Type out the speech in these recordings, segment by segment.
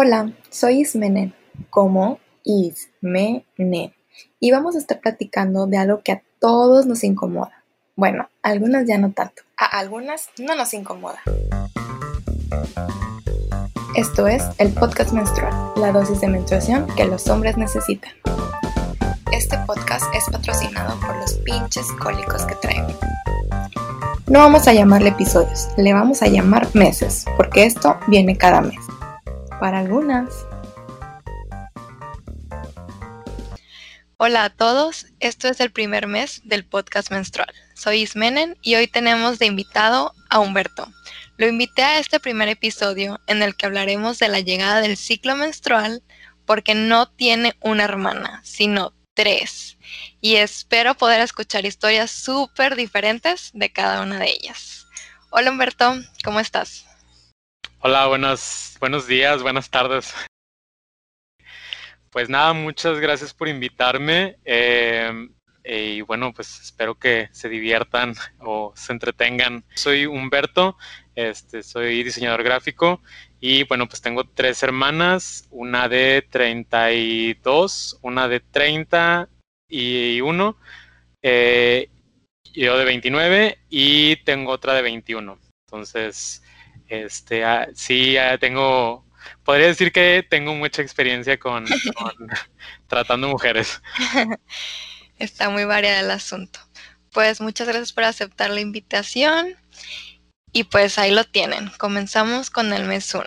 Hola, soy Ismenen, como Ismenen, y vamos a estar platicando de algo que a todos nos incomoda. Bueno, a algunas ya no tanto, a algunas no nos incomoda. Esto es el podcast menstrual, la dosis de menstruación que los hombres necesitan. Este podcast es patrocinado por los pinches cólicos que traigo. No vamos a llamarle episodios, le vamos a llamar meses, porque esto viene cada mes para algunas. Hola a todos, esto es el primer mes del podcast menstrual. Soy Ismenen y hoy tenemos de invitado a Humberto. Lo invité a este primer episodio en el que hablaremos de la llegada del ciclo menstrual porque no tiene una hermana, sino tres. Y espero poder escuchar historias súper diferentes de cada una de ellas. Hola Humberto, ¿cómo estás? Hola, buenos, buenos días, buenas tardes. Pues nada, muchas gracias por invitarme. Em, y bueno, pues espero que se diviertan o se entretengan. Soy Humberto, este, soy diseñador gráfico y bueno, pues tengo tres hermanas, una de 32, una de 30 y uno, eh, yo de 29 y tengo otra de 21. Entonces, este, ah, sí, ah, tengo, podría decir que tengo mucha experiencia con, tratando mujeres. Está muy variado el asunto. Pues muchas gracias por aceptar la invitación. Y pues ahí lo tienen. Comenzamos con el mes 1.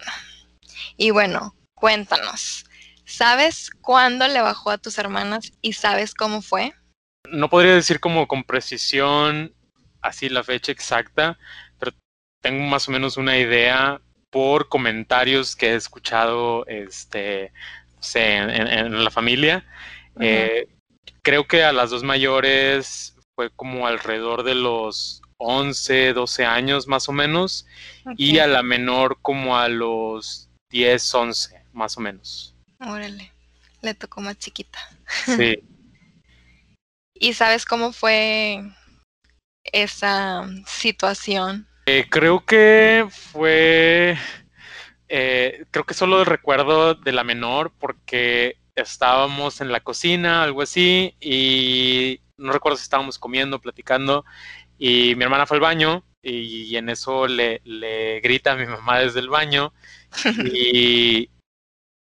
Y bueno, cuéntanos. ¿Sabes cuándo le bajó a tus hermanas y sabes cómo fue? No podría decir como con precisión así la fecha exacta, tengo más o menos una idea por comentarios que he escuchado este, en, la familia. Eh, creo que a las dos mayores fue como alrededor de los 11, 12 años más o menos, y a la menor como a los 10, 11 más o menos. Órale, le tocó más chiquita. Sí. ¿Y sabes cómo fue esa situación? Eh, creo que fue. Eh, creo que solo recuerdo de la menor porque estábamos en la cocina, algo así, y no recuerdo si estábamos comiendo, platicando, y mi hermana fue al baño y, en eso le, le, grita a mi mamá desde el baño y,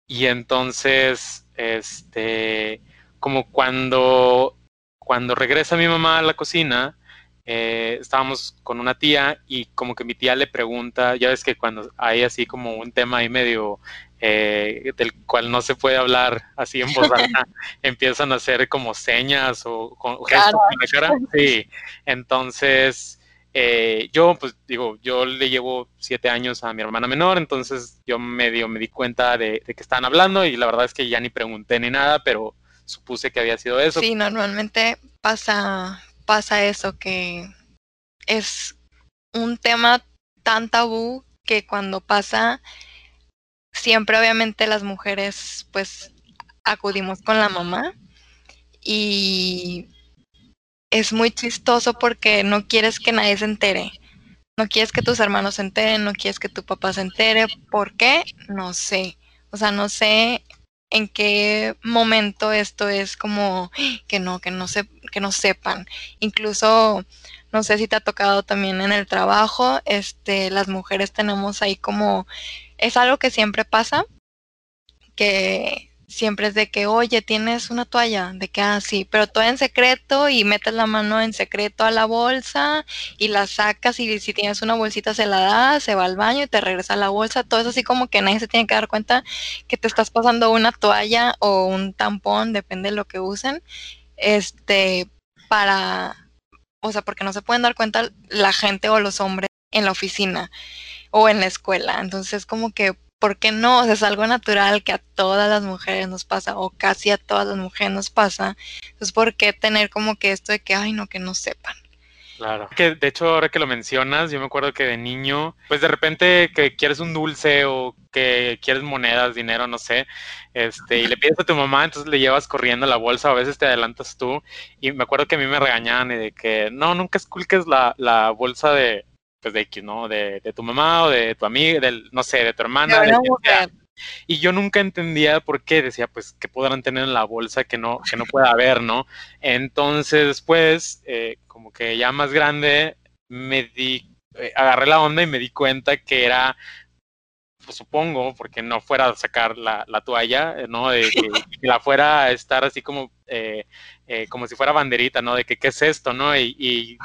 y entonces, este, como cuando, cuando regresa mi mamá a la cocina, eh, estábamos con una tía y como que mi tía le pregunta, ya ves que cuando hay así como un tema ahí medio eh, del cual no se puede hablar así en voz alta, empiezan a hacer como señas o con gestos en la cara. Sí, entonces eh, yo pues digo, yo le llevo siete años a mi hermana menor, entonces yo medio me di cuenta de, de que estaban hablando y la verdad es que ya ni pregunté ni nada, pero supuse que había sido eso. Sí, normalmente pasa pasa eso, que es un tema tan tabú que cuando pasa, siempre obviamente las mujeres pues acudimos con la mamá y es muy chistoso porque no quieres que nadie se entere. No quieres que tus hermanos se enteren, no quieres que tu papá se entere. ¿Por qué? No sé. O sea, no sé en qué momento esto es como que no, que no se, que no sepan. Incluso, no sé si te ha tocado también en el trabajo, este, las mujeres tenemos ahí como, es algo que siempre pasa, que siempre es de que, oye, tienes una toalla, de que, ah, sí, pero todo en secreto y metes la mano en secreto a la bolsa y la sacas y si tienes una bolsita se la das, se va al baño y te regresa la bolsa, todo eso así como que nadie se tiene que dar cuenta que te estás pasando una toalla o un tampón, depende de lo que usen, este, para, o sea, porque no se pueden dar cuenta la gente o los hombres en la oficina o en la escuela, entonces como que ¿por qué no? O sea, es algo natural que a todas las mujeres nos pasa, o casi a todas las mujeres nos pasa. Entonces, ¿por qué tener como que esto de que, ay, no, que no sepan? Claro. Que de hecho, ahora que lo mencionas, yo me acuerdo que de niño, pues de repente que quieres un dulce o que quieres monedas, dinero, no sé, este, y le pides a tu mamá, entonces le llevas corriendo la bolsa, a veces te adelantas tú, y me acuerdo que a mí me regañaban y de que no, nunca esculques la, la bolsa de, pues de ¿no? De, tu mamá o de tu amiga, del, no sé, de tu hermana. Y yo nunca entendía por qué, decía, pues, que podrán tener en la bolsa que no, que no pueda haber, ¿no? Entonces, después, eh, como que ya más grande, me di, eh, agarré la onda y me di cuenta que era pues, supongo, porque no fuera a sacar la, toalla, eh, ¿no? De que, la fuera a estar así como, eh, eh, como si fuera banderita, ¿no? De que qué es esto, ¿no? Y,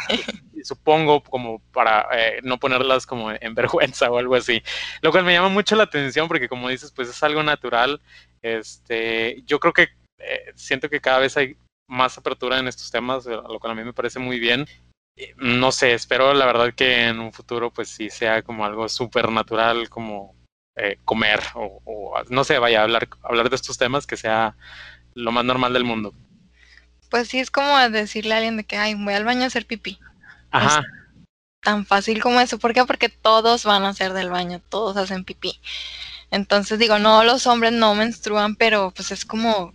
supongo como para no ponerlas como en vergüenza o algo así. Lo cual me llama mucho la atención porque como dices, pues es algo natural. Este, yo creo que siento que cada vez hay más apertura en estos temas, lo cual a mí me parece muy bien no sé, espero la verdad que en un futuro pues sí sea como algo súper natural, como eh, comer o, no sé, vaya a hablar, hablar de estos temas que sea lo más normal del mundo. Pues sí, es como decirle a alguien de que, ay, voy al baño a hacer pipí. Ajá. tan fácil como eso. ¿Por qué? Porque todos van a hacer del baño, todos hacen pipí. Entonces digo, no, los hombres no menstruan, pero pues es como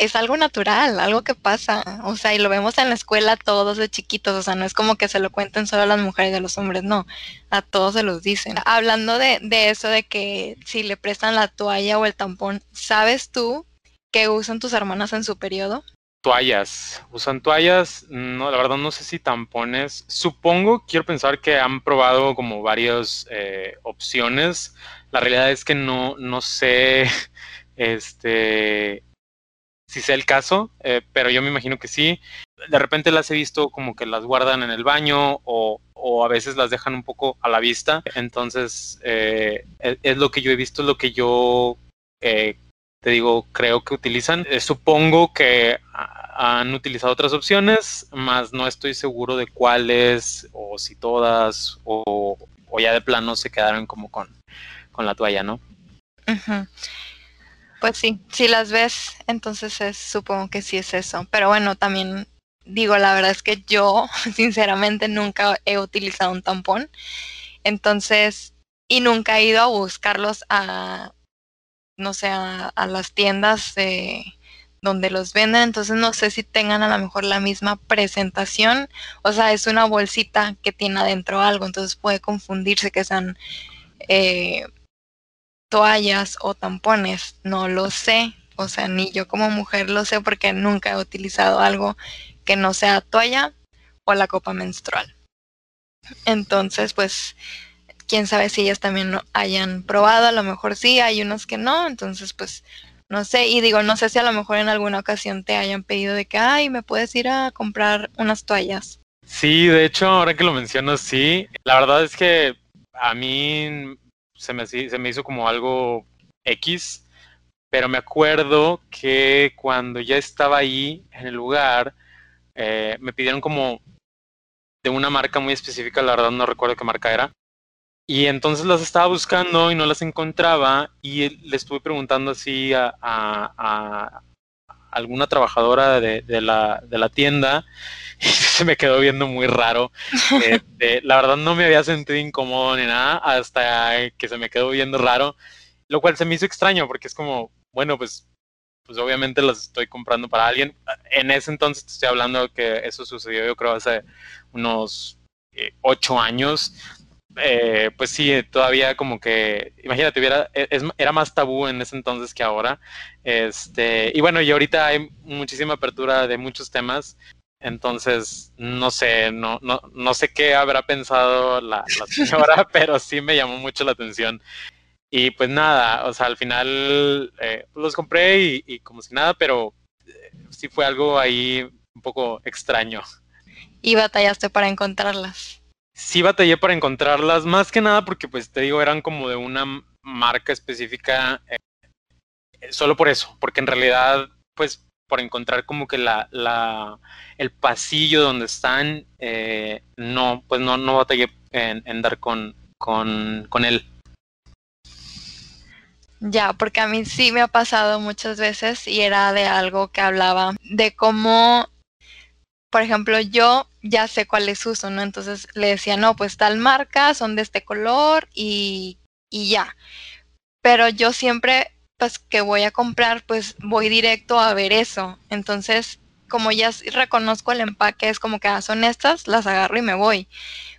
es algo natural, algo que pasa, o sea, y lo vemos en la escuela todos de chiquitos, o sea, no es como que se lo cuenten solo a las mujeres y a los hombres, no, a todos se los dicen. Hablando de, de eso de que si le prestan la toalla o el tampón, ¿sabes tú qué usan tus hermanas en su periodo? Toallas, usan toallas, no, la verdad no sé si tampones, supongo, quiero pensar que han probado como varias eh, opciones, la realidad es que no, no sé, este si sea el caso, eh, pero yo me imagino que sí. De repente las he visto como que las guardan en el baño o, a veces las dejan un poco a la vista. Entonces, eh, es, lo que yo he visto, es lo que yo, te digo, creo que utilizan. supongo que han utilizado otras opciones, más no estoy seguro de cuáles o si todas o, ya de plano se quedaron como con, con la toalla, ¿no? Pues sí, si las ves, entonces es, supongo que sí es eso. Pero bueno, también digo, la verdad es que yo, sinceramente, nunca he utilizado un tampón. Entonces, y nunca he ido a buscarlos a, no sé, a, las tiendas de, donde los venden. Entonces, no sé si tengan a lo mejor la misma presentación. O sea, es una bolsita que tiene adentro algo. Entonces, puede confundirse que sean. Eh, toallas o tampones, no lo sé, o sea, ni yo como mujer lo sé porque nunca he utilizado algo que no sea toalla o la copa menstrual. Entonces, pues, quién sabe si ellas también hayan probado, a lo mejor sí, hay unos que no, entonces, pues, no sé, y digo, no sé si a lo mejor en alguna ocasión te hayan pedido de que, ay, me puedes ir a comprar unas toallas. Sí, de hecho, ahora que lo menciono, sí. La verdad es que a mí se me, se me hizo como algo X, pero me acuerdo que cuando ya estaba ahí en el lugar, eh, me pidieron como de una marca muy específica, la verdad no recuerdo qué marca era. Y entonces las estaba buscando y no las encontraba y le estuve preguntando así a, a, alguna trabajadora de, de, la, de la tienda y se me quedó viendo muy raro. Este, la verdad no me había sentido incómodo ni nada hasta que se me quedó viendo raro, lo cual se me hizo extraño porque es como, bueno, pues, pues obviamente las estoy comprando para alguien. En ese entonces te estoy hablando que eso sucedió yo creo hace unos eh, ocho años. Eh, pues sí, todavía como que, imagínate, e, era más tabú en ese entonces que ahora. Este, y bueno, y ahorita hay muchísima apertura de muchos temas. Entonces, no sé, no, no, no sé qué habrá pensado la, señora, pero sí me llamó mucho la atención. Y pues nada, o sea, al final eh, los compré y, como si nada, pero eh, sí fue algo ahí un poco extraño. ¿Y batallaste para encontrarlas? Sí batallé para encontrarlas, más que nada porque pues te digo, eran como de una marca específica, eh, solo por eso, porque en realidad pues por encontrar como que la, la el pasillo donde están, eh, no, pues no, no batallé en, dar con, con, con él. Ya, porque a mí sí me ha pasado muchas veces y era de algo que hablaba de cómo, por ejemplo, yo ya sé cuáles uso, ¿no? Entonces le decía, no, pues tal marca, son de este color y, y ya. Pero yo siempre pues que voy a comprar, pues voy directo a ver eso. Entonces, como ya reconozco el empaque, es como que ah, son estas, las agarro y me voy.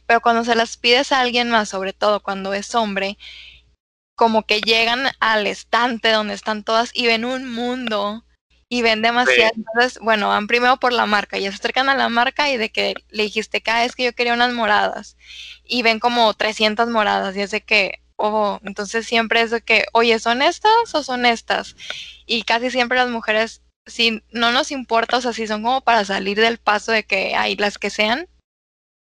Pero cuando se las pides a alguien más, sobre todo cuando es hombre, como que llegan al estante donde están todas y ven un mundo y ven demasiado. Entonces, bueno, van primero por la marca y se acercan a la marca y de que le dijiste, cada vez que yo quería unas moradas y ven como 300 moradas y es de que, oh, entonces siempre es de que, oye, ¿son estas o son estas? Y casi siempre las mujeres, si no nos importa, o sea, si son como para salir del paso de que hay las que sean,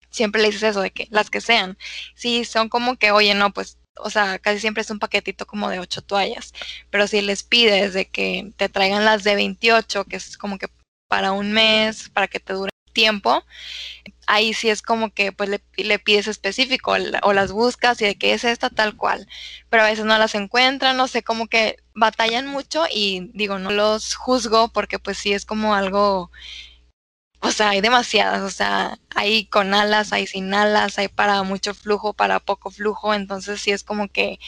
siempre le dices eso de que las que sean. Si son como que, oye, no, pues o sea, casi siempre es un paquetito como de ocho toallas, pero si les pides de que te traigan las de 28, que es como que para un mes, para que te dure tiempo, ahí sí es como que pues le, pides específico o las buscas y de que es esta tal cual, pero a veces no las encuentran, no sé, como que batallan mucho y digo, no los juzgo porque pues sí es como algo o sea, hay demasiadas, o sea, hay con alas, hay sin alas, hay para mucho flujo, para poco flujo, entonces sí es como que,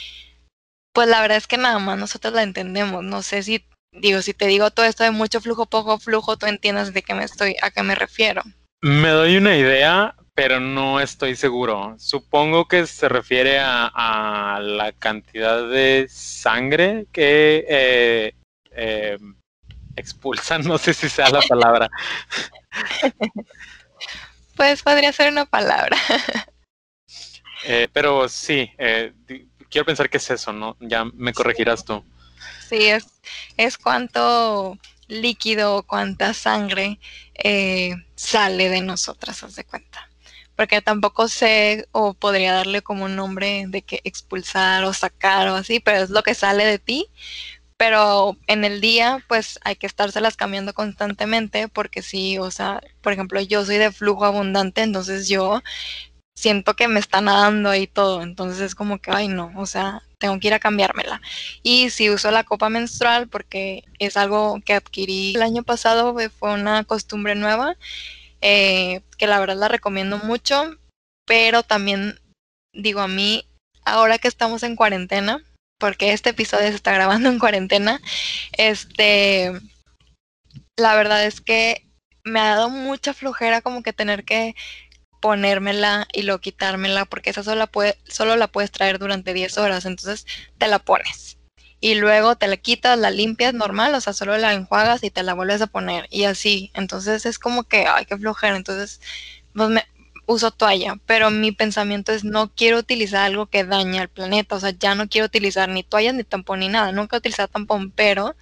pues la verdad es que nada más nosotros la entendemos, no sé si, digo, si te digo todo esto de mucho flujo, poco flujo, tú entiendes de qué me estoy, a qué me refiero. Me doy una idea, pero no estoy seguro. Supongo que se refiere a, la cantidad de sangre que eh, eh, expulsan, no sé si sea la palabra. pues podría ser una palabra. Eh, pero sí, eh, quiero pensar que es eso, ¿no? Ya me corregirás tú. Sí, es, es cuánto líquido, cuánta sangre eh, sale de nosotras, haz de cuenta. Porque tampoco sé o podría darle como un nombre de que expulsar o sacar o así, pero es lo que sale de ti pero en el día pues hay que estárselas cambiando constantemente porque sí, o sea, por ejemplo, yo soy de flujo abundante, entonces yo siento que me está nadando ahí todo, entonces es como que, ay no, o sea, tengo que ir a cambiármela. Y si uso la copa menstrual porque es algo que adquirí el año pasado, fue una costumbre nueva, eh, que la verdad la recomiendo mucho, pero también digo a mí, ahora que estamos en cuarentena, porque este episodio se está grabando en cuarentena, este, la verdad es que me ha dado mucha flojera como que tener que ponérmela y luego quitármela, porque esa solo la, puede, solo la puedes traer durante 10 horas, entonces te la pones. Y luego te la quitas, la limpias normal, o sea, solo la enjuagas y te la vuelves a poner. Y así, entonces es como que, ay, qué flojera. Entonces, pues me, uso toalla, pero mi pensamiento es no quiero utilizar algo que dañe al planeta, o sea, ya no quiero utilizar ni toallas ni tampón ni nada, nunca he utilizado tampón, pero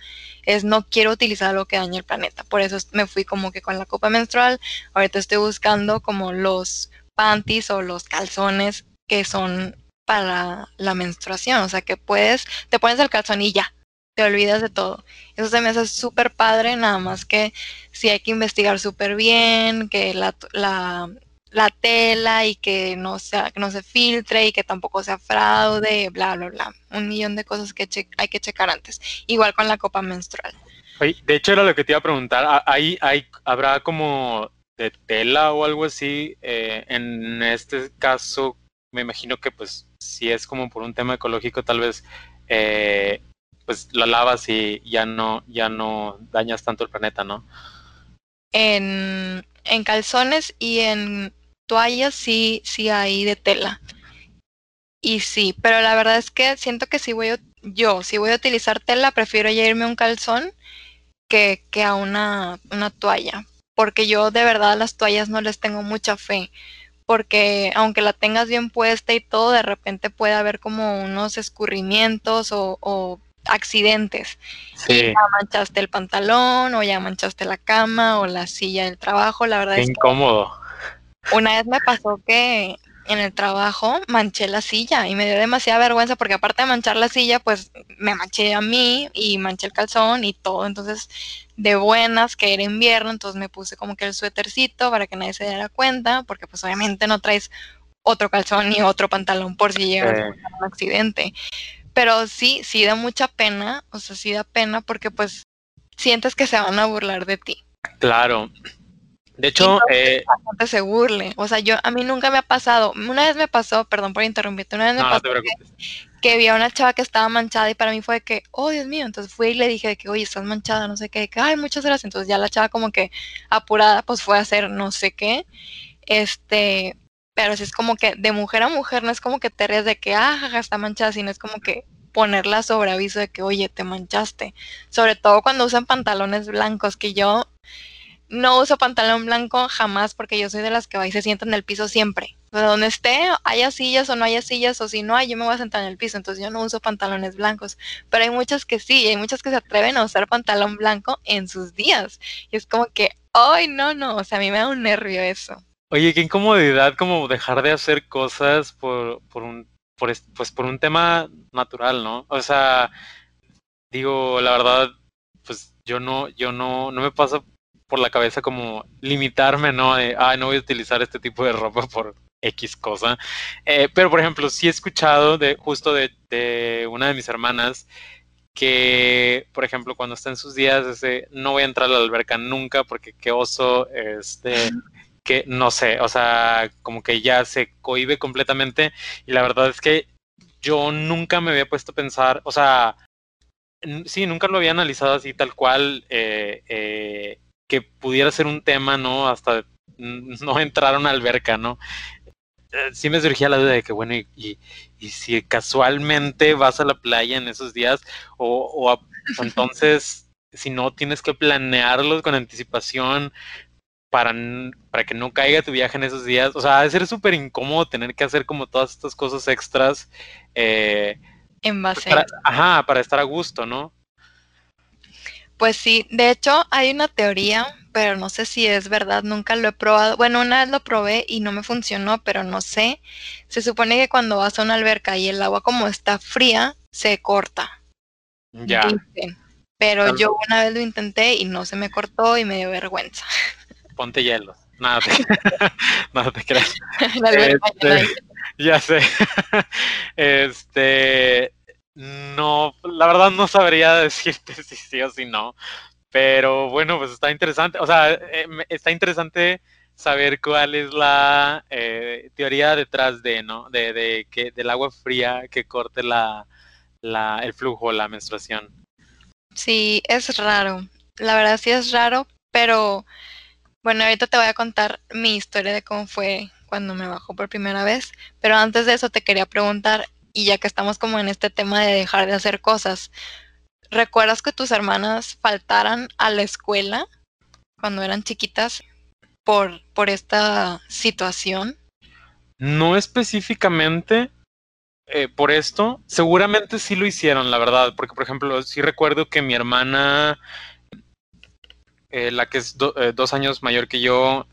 es no quiero utilizar algo que dañe el planeta, por eso me fui como que con la copa menstrual, ahorita estoy buscando como los panties o los calzones que son para la menstruación, o sea, que puedes, te pones el calzón y ya, te olvidas de todo. Eso se me hace súper padre, nada más que si hay que investigar súper bien, que la, la, la tela y que no, sea, que no se filtre y que tampoco sea fraude, bla, bla, bla. Un millón de cosas que hay que checar antes. Igual con la copa menstrual. de hecho, era lo que te iba a preguntar. ¿Hay, hay, ¿Habrá como de tela o algo así? Eh, en este caso, me imagino que pues si es como por un tema ecológico, tal vez eh, pues la lavas y ya no, ya no dañas tanto el planeta, ¿no? En, en calzones y en toallas sí, sí hay de tela. Y sí, pero la verdad es que siento que si voy a, yo, si voy a utilizar tela, prefiero ya irme a un calzón que, que a una, una toalla. Porque yo de verdad a las toallas no les tengo mucha fe. Porque aunque la tengas bien puesta y todo, de repente puede haber como unos escurrimientos o, o accidentes. Sí. ya manchaste el pantalón, o ya manchaste la cama, o la silla del trabajo. La verdad es incómodo. Una vez me pasó que en el trabajo manché la silla y me dio demasiada vergüenza porque aparte de manchar la silla, pues me manché a mí y manché el calzón y todo. Entonces, de buenas, que era invierno, entonces me puse como que el suétercito para que nadie se diera cuenta, porque pues obviamente no traes otro calzón ni otro pantalón por si llega a un accidente. Pero sí, sí da mucha pena, o sea, sí da pena porque pues sientes que se van a burlar de ti. Claro, de hecho, eh, se burle. O sea, yo a mí nunca me ha pasado. Una vez me pasó, perdón por interrumpirte, una vez me pasó que, vi a una chava que estaba manchada y para mí fue que, oh Dios mío, entonces fui y le dije de que, oye, estás manchada, no sé qué, que, ay, muchas gracias. Entonces ya la chava como que apurada, pues fue a hacer no sé qué. Este, pero si es como que de mujer a mujer, no es como que te ríes de que, ah, jaja, está manchada, sino es como que ponerla sobre aviso de que, oye, te manchaste. Sobre todo cuando usan pantalones blancos, que yo no uso pantalón blanco jamás porque yo soy de las que va y se sienta en el piso siempre. De donde esté, haya sillas o no haya sillas, o si no hay, yo me voy a sentar en el piso. Entonces yo no uso pantalones blancos. Pero hay muchas que sí, hay muchas que se atreven a usar pantalón blanco en sus días. Y es como que, ay, no, no, o sea, a mí me da un nervio eso. Oye, qué incomodidad como dejar de hacer cosas por, por un, por, pues por un tema natural, ¿no? O sea, digo, la verdad, pues yo no, yo no, no me pasa por la cabeza como limitarme, ¿no? De, ay, no voy a utilizar este tipo de ropa por X cosa. Eh, pero, por ejemplo, sí he escuchado de justo de, de, una de mis hermanas que, por ejemplo, cuando está en sus días, ese, no voy a entrar a la alberca nunca porque qué oso, este, que no sé, o sea, como que ya se cohibe completamente y la verdad es que yo nunca me había puesto a pensar, o sea, sí, nunca lo había analizado así tal cual, eh, eh, que pudiera ser un tema, ¿no? Hasta no entrar a una alberca, ¿no? Eh, sí me surgía la duda de que, bueno, y, y, si casualmente vas a la playa en esos días, o, o entonces, si no tienes que planearlo con anticipación para, para que no caiga tu viaje en esos días, o sea, debe ser súper incómodo tener que hacer como todas estas cosas extras. Eh, en base. Para, ajá, para estar a gusto, ¿no? Pues sí, de hecho hay una teoría, pero no sé si es verdad, nunca lo he probado. Bueno, una vez lo probé y no me funcionó, pero no sé. Se supone que cuando vas a una alberca y el agua como está fría, se corta. Ya. Dicen. Pero yo una vez lo intenté y no se me cortó y me dio vergüenza. Ponte hielo. Nada te, nada te creas. este, ya sé. este no, la verdad no sabría decirte si sí o si no. Pero bueno, pues está interesante. O sea, eh, está interesante saber cuál es la eh, teoría detrás de, ¿no? De, de, que del agua fría que corte la, la, el flujo, la menstruación. Sí, es raro. La verdad sí es raro, pero bueno, ahorita te voy a contar mi historia de cómo fue cuando me bajó por primera vez. Pero antes de eso te quería preguntar, y ya que estamos como en este tema de dejar de hacer cosas, ¿recuerdas que tus hermanas faltaran a la escuela cuando eran chiquitas por, por esta situación? No específicamente eh, por esto, seguramente sí lo hicieron, la verdad, porque por ejemplo, sí recuerdo que mi hermana, eh, la que es eh, dos años mayor que yo,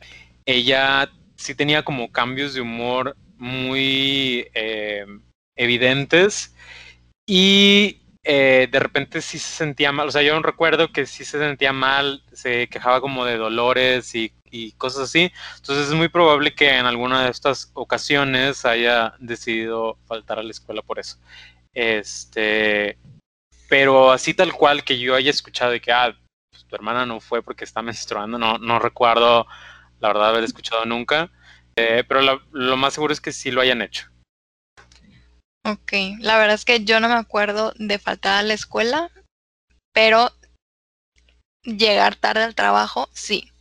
ella sí tenía como cambios de humor muy evidentes y eh, de repente sí se sentía mal, o sea, yo recuerdo que sí se sentía mal, se quejaba como de dolores y, y, cosas así, entonces es muy probable que en alguna de estas ocasiones haya decidido faltar a la escuela por eso. Este, pero así tal cual que yo haya escuchado de que, ah, pues, tu hermana no fue porque está menstruando, no, no recuerdo la verdad haber escuchado nunca, eh, pero lo, lo más seguro es que sí lo hayan hecho. Ok, la verdad es que yo no me acuerdo de faltar a la escuela, pero llegar tarde al trabajo, sí.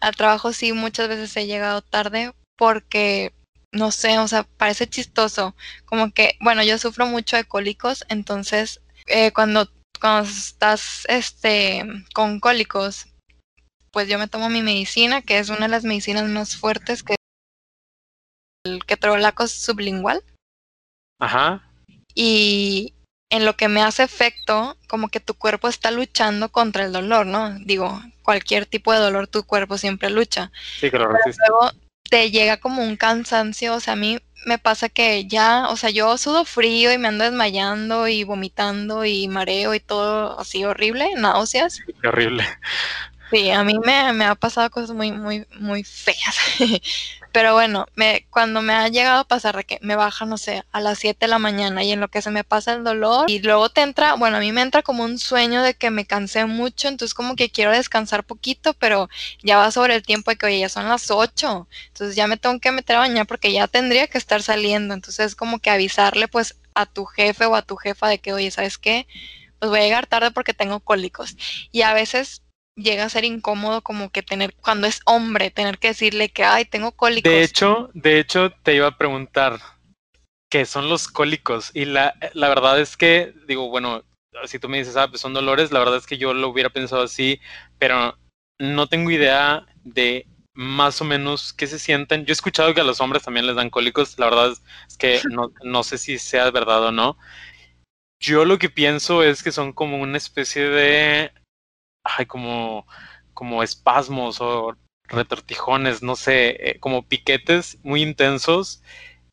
Al trabajo sí, muchas veces he llegado tarde porque, no sé, o sea, parece chistoso. Como que, bueno, yo sufro mucho de cólicos, entonces eh, cuando, cuando estás este, con cólicos, pues yo me tomo mi medicina, que es una de las medicinas más fuertes, que el ketorolaco sublingual. Ajá. Y en lo que me hace efecto, como que tu cuerpo está luchando contra el dolor, ¿no? Digo, cualquier tipo de dolor, tu cuerpo siempre lucha. Sí, Pero luego te llega como un cansancio, o sea, a mí me pasa que ya, o sea, yo sudo frío y me ando desmayando y vomitando y mareo y todo así horrible, náuseas. Sí, qué horrible. Sí, a mí me, ha pasado cosas muy, muy, muy feas. Pero bueno, me, cuando me ha llegado a pasar de que me baja, no sé, a las 7 de la mañana y en lo que se me pasa el dolor y luego te entra, bueno, a mí me entra como un sueño de que me cansé mucho, entonces como que quiero descansar poquito, pero ya va sobre el tiempo de que, oye, ya son las 8, entonces ya me tengo que meter a bañar porque ya tendría que estar saliendo, entonces como que avisarle pues a tu jefe o a tu jefa de que, oye, ¿sabes qué? Pues voy a llegar tarde porque tengo cólicos. Y a veces llega a ser incómodo como que tener, cuando es hombre, tener que decirle que, ay, tengo cólicos. De hecho, de hecho, te iba a preguntar, que son los cólicos. Y la, la verdad es que, digo, bueno, si tú me dices, ah, pues son dolores, la verdad es que yo lo hubiera pensado así, pero no tengo idea de más o menos qué se sienten. Yo he escuchado que a los hombres también les dan cólicos, la verdad es que no, no sé si sea verdad o no. Yo lo que pienso es que son como una especie de, ay, como, como espasmos o retortijones, no sé, eh, como piquetes muy intensos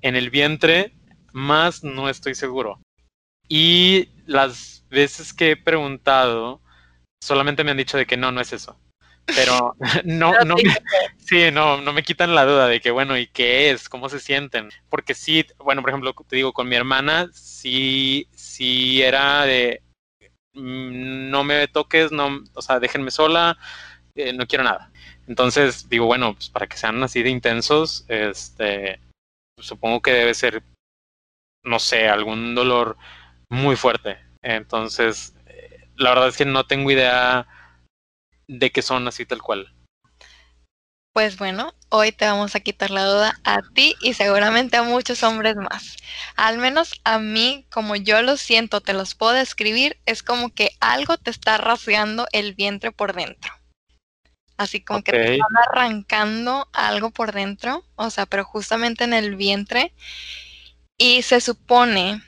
en el vientre, más no estoy seguro. Y las veces que he preguntado, solamente me han dicho de que no, no es eso. Pero no, no, me, sí, no, no me quitan la duda de que, bueno, ¿y qué es? ¿Cómo se sienten? Porque sí, bueno, por ejemplo, te digo, con mi hermana, sí, sí era de, no me toques, no, o sea, déjenme sola, eh, no quiero nada. Entonces digo, bueno, pues para que sean así de intensos, este, supongo que debe ser, no sé, algún dolor muy fuerte. Entonces, eh, la verdad es que no tengo idea de que son así tal cual. Pues bueno, hoy te vamos a quitar la duda a ti y seguramente a muchos hombres más. Al menos a mí, como yo lo siento, te los puedo describir, es como que algo te está rasgando el vientre por dentro así como que te están arrancando algo por dentro, o sea, pero justamente en el vientre. Y se supone,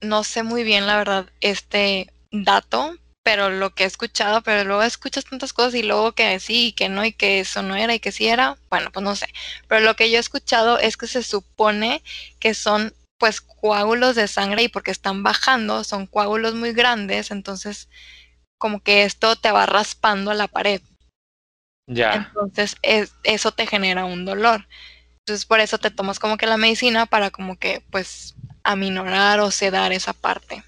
no sé muy bien la verdad este dato, pero lo que he escuchado, pero luego escuchas tantas cosas y luego que sí y que no y que eso no era y que sí era, bueno, pues no sé. Pero lo que yo he escuchado es que se supone que son pues coágulos de sangre y porque están bajando, son coágulos muy grandes, entonces como que esto te va raspando a la pared. Ya. Entonces eso te genera un dolor. Entonces por eso te tomas como que la medicina para como que pues aminorar o sedar esa parte.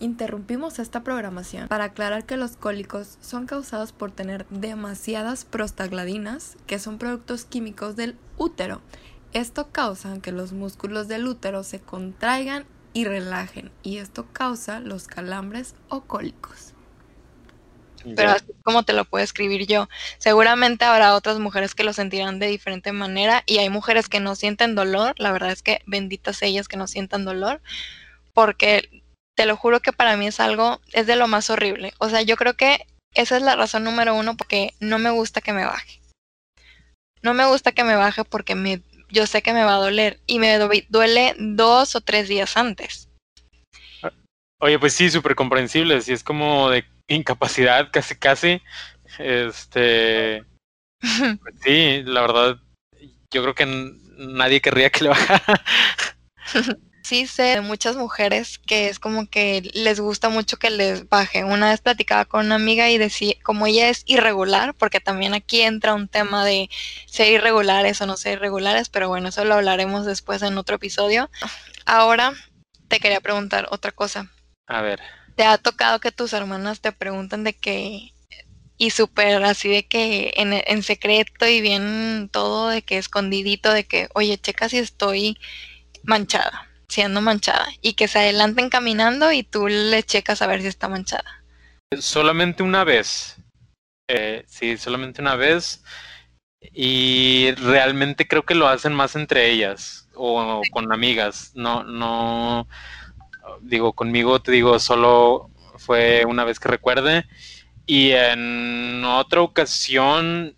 Interrumpimos esta programación para aclarar que los cólicos son causados por tener demasiadas prostagladinas, que son productos químicos del útero. Esto causa que los músculos del útero se contraigan y relajen, y esto causa los calambres o cólicos pero así como te lo puedo escribir yo. Seguramente habrá otras mujeres que lo sentirán de diferente manera y hay mujeres que no sienten dolor, la verdad es que benditas ellas que no sientan dolor, porque te lo juro que para mí es algo, es de lo más horrible. O sea, yo creo que esa es la razón número uno porque no me gusta que me baje. No me gusta que me baje porque me, yo sé que me va a doler y me duele dos o tres días antes. Oye, pues sí, súper comprensible. Si es como de incapacidad casi casi. Este pues sí, la verdad, yo creo que nadie querría que le bajara. Sí sé de muchas mujeres que es como que les gusta mucho que les baje. Una vez platicaba con una amiga y decía, como ella es irregular, porque también aquí entra un tema de ser irregulares o no ser irregulares, pero bueno, eso lo hablaremos después en otro episodio. Ahora te quería preguntar otra cosa. A ver. ¿Te ha tocado que tus hermanas te preguntan de que, y súper así de que en, en, secreto y bien todo de que escondidito, de que, oye, checa si estoy manchada, siendo manchada, y que se adelanten caminando y tú le checas a ver si está manchada? Solamente una vez. Eh, sí, solamente una vez. Y realmente creo que lo hacen más entre ellas o con amigas. No, no digo, conmigo te digo, solo fue una vez que recuerde. Y en otra ocasión,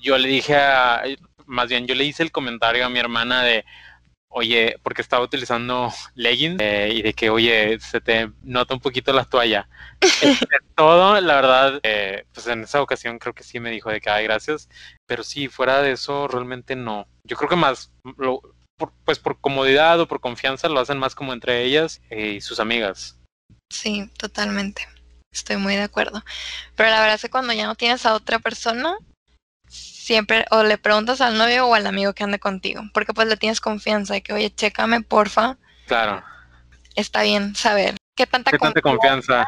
yo le dije a, más bien, yo le hice el comentario a mi hermana de, oye, porque estaba utilizando leggings eh, y de que, oye, se te nota un poquito la toalla. todo, la verdad, eh, pues en esa ocasión creo que sí me dijo de que, ay, gracias, pero sí, fuera de eso, realmente no. Yo creo que más, lo, pues por comodidad o por confianza lo hacen más como entre ellas y sus amigas. Sí, totalmente. Estoy muy de acuerdo. Pero la verdad es que cuando ya no tienes a otra persona, siempre o le preguntas al novio o al amigo que ande contigo, porque pues le tienes confianza de que, oye, chécame, porfa. Claro. Está bien saber qué tanta, ¿Qué tanta confianza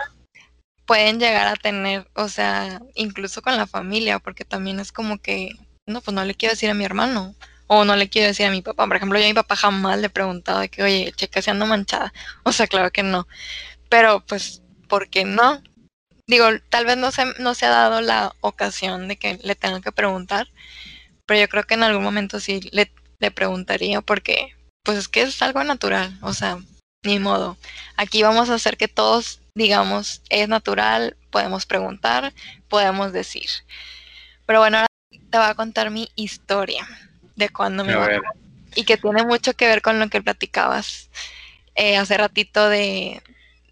pueden llegar a tener, o sea, incluso con la familia, porque también es como que, no, pues no le quiero decir a mi hermano, o no le quiero decir a mi papá. Por ejemplo, yo a mi papá jamás le he preguntado de que, oye, checa si ando manchada. O sea, claro que no. Pero pues, ¿por qué no? Digo, tal vez no se, no se ha dado la ocasión de que le tengan que preguntar, pero yo creo que en algún momento sí le, le preguntaría porque pues es que es algo natural, o sea, ni modo. Aquí vamos a hacer que todos digamos, es natural, podemos preguntar, podemos decir. Pero bueno, ahora te voy a contar mi historia de cuando me y que tiene mucho que ver con lo que platicabas eh, hace ratito de,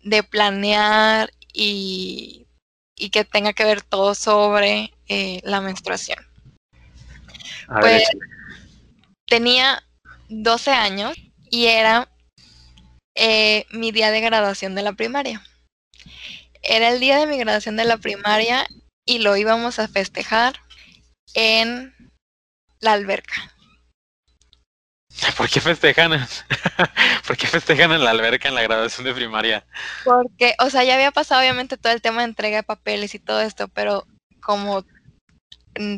de planear y, y, que tenga que ver todo sobre eh, la menstruación. pues tenía 12 años y era eh, mi día de graduación de la primaria. Era el día de mi graduación de la primaria y lo íbamos a festejar en la alberca. ¿Por qué festejan? ¿Por qué festejan en la alberca en la graduación de primaria? Porque, o sea, ya había pasado obviamente todo el tema de entrega de papeles y todo esto, pero como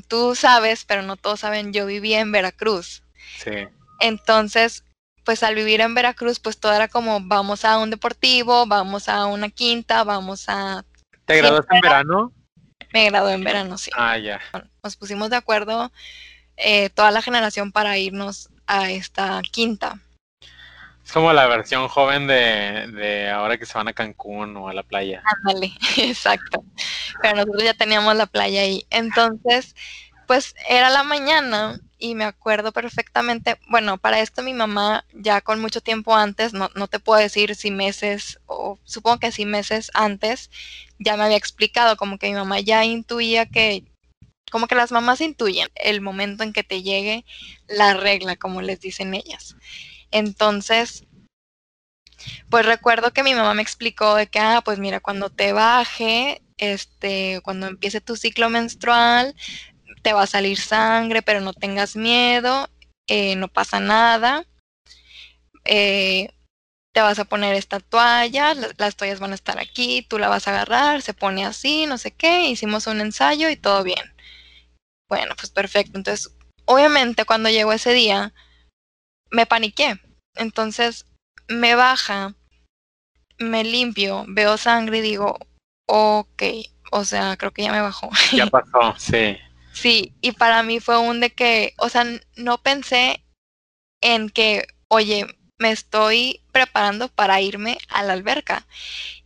tú sabes, pero no todos saben, yo vivía en Veracruz. Sí. Entonces, pues al vivir en Veracruz, pues todo era como vamos a un deportivo, vamos a una quinta, vamos a... ¿Te graduaste en verano? Me gradué en verano, sí. Ah, ya. Nos pusimos de acuerdo eh, toda la generación para irnos a esta quinta. Es como la versión joven de, de ahora que se van a Cancún o a la playa. Ándale, exacto. Pero nosotros ya teníamos la playa ahí. Entonces, pues era la mañana y me acuerdo perfectamente, bueno, para esto mi mamá ya con mucho tiempo antes, no, no te puedo decir si meses o supongo que sí meses antes, ya me había explicado como que mi mamá ya intuía que, como que las mamás intuyen el momento en que te llegue la regla, como les dicen ellas. Entonces, pues recuerdo que mi mamá me explicó de que, ah, pues mira, cuando te baje, este, cuando empiece tu ciclo menstrual, te va a salir sangre, pero no tengas miedo, eh, no pasa nada. Eh, te vas a poner esta toalla, las, toallas van a estar aquí, tú la vas a agarrar, se pone así, no sé qué, hicimos un ensayo y todo bien. Bueno, pues perfecto. Entonces, obviamente cuando llegó ese día, me paniqué. Entonces, me baja, me limpio, veo sangre y digo, ok, o sea, creo que ya me bajó. Ya pasó, sí. Sí, y para mí fue un de que, o sea, no pensé en que, oye, me estoy preparando para irme a la alberca.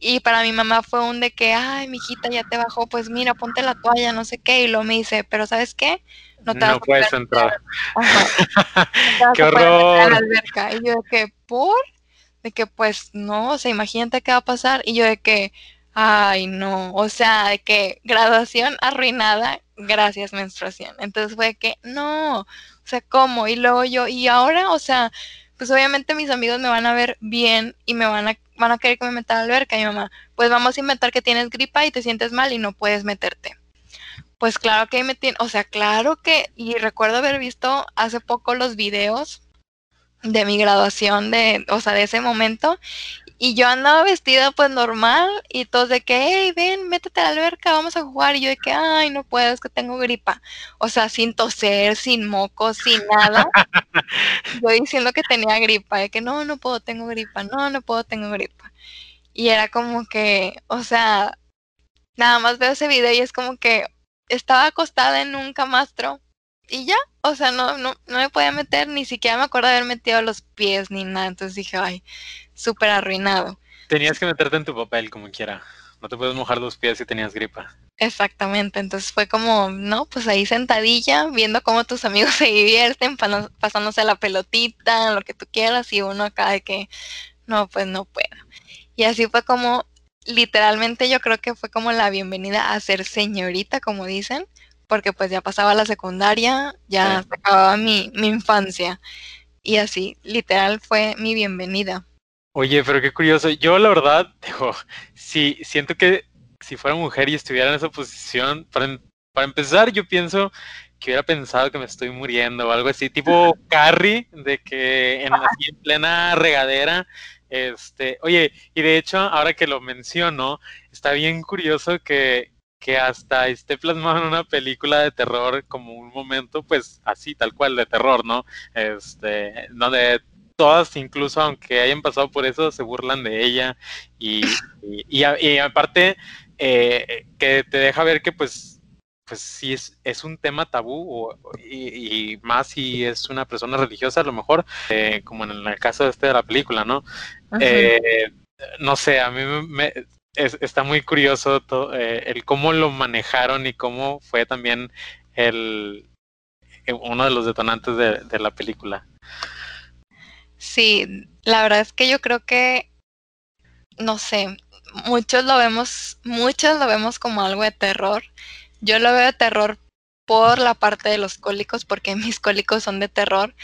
Y para mi mamá fue un de que, ay, mi hijita ya te bajó, pues mira, ponte la toalla, no sé qué. Y luego me dice, pero ¿sabes qué? No, te no puedes entrar. ¡Qué horror! la alberca. Y yo de que, ¿por? De que, pues, no, o sea, imagínate qué va a pasar. Y yo de que, ay, no, o sea, de que graduación arruinada gracias menstruación. Entonces fue que, no, o sea, ¿cómo? Y luego yo, y ahora, o sea, pues obviamente mis amigos me van a ver bien y me van a, van a querer que me meta a la alberca. Y mamá, pues vamos a inventar que tienes gripa y te sientes mal y no puedes meterte. Pues claro que me tiene, o sea, claro que, y recuerdo haber visto hace poco los videos de mi graduación de, o sea, de ese momento y yo andaba vestida pues normal y todos de que, hey, ven, métete a la alberca, vamos a jugar. Y yo de que, ay, no puedo, es que tengo gripa. O sea, sin toser, sin mocos, sin nada. yo diciendo que tenía gripa, de que no, no puedo, tengo gripa, no, no puedo, tengo gripa. Y era como que, o sea, nada más veo ese video y es como que estaba acostada en un camastro y ya, o sea, no, no, no me podía meter, ni siquiera me acuerdo de haber metido los pies ni nada. Entonces dije, ay, súper arruinado. Tenías que meterte en tu papel como quiera. No te puedes mojar los pies si tenías gripa. Exactamente, entonces fue como, no, pues ahí sentadilla, viendo cómo tus amigos se divierten, pasándose la pelotita, lo que tú quieras, y uno acá de que, no, pues no puedo. Y así fue como, literalmente yo creo que fue como la bienvenida a ser señorita, como dicen, porque pues ya pasaba la secundaria, ya acababa mi, mi infancia. Y así, literal, fue mi bienvenida. Oye, pero qué curioso. Yo la verdad, digo, si siento que si fuera mujer y estuviera en esa posición, para, para empezar, yo pienso que hubiera pensado que me estoy muriendo o algo así, tipo Carrie, de que en, así, en plena regadera, este, oye, y de hecho, ahora que lo menciono, está bien curioso que, que hasta esté plasmado en una película de terror como un momento, pues así, tal cual, de terror, ¿no? Este, donde todas, incluso aunque hayan pasado por eso, se burlan de ella y, y, aparte eh, que te deja ver que pues pues sí es, es un tema tabú y, más si es una persona religiosa a lo mejor, eh, como en el caso de este de la película, ¿no? Eh, no sé, a mí me, está muy curioso todo, eh, el cómo lo manejaron y cómo fue también el uno de los detonantes de, de la película. Sí, la verdad es que yo creo que, no sé, muchos lo vemos, muchos lo vemos como algo de terror yo lo veo de terror por la parte de los cólicos, porque mis cólicos son de terror,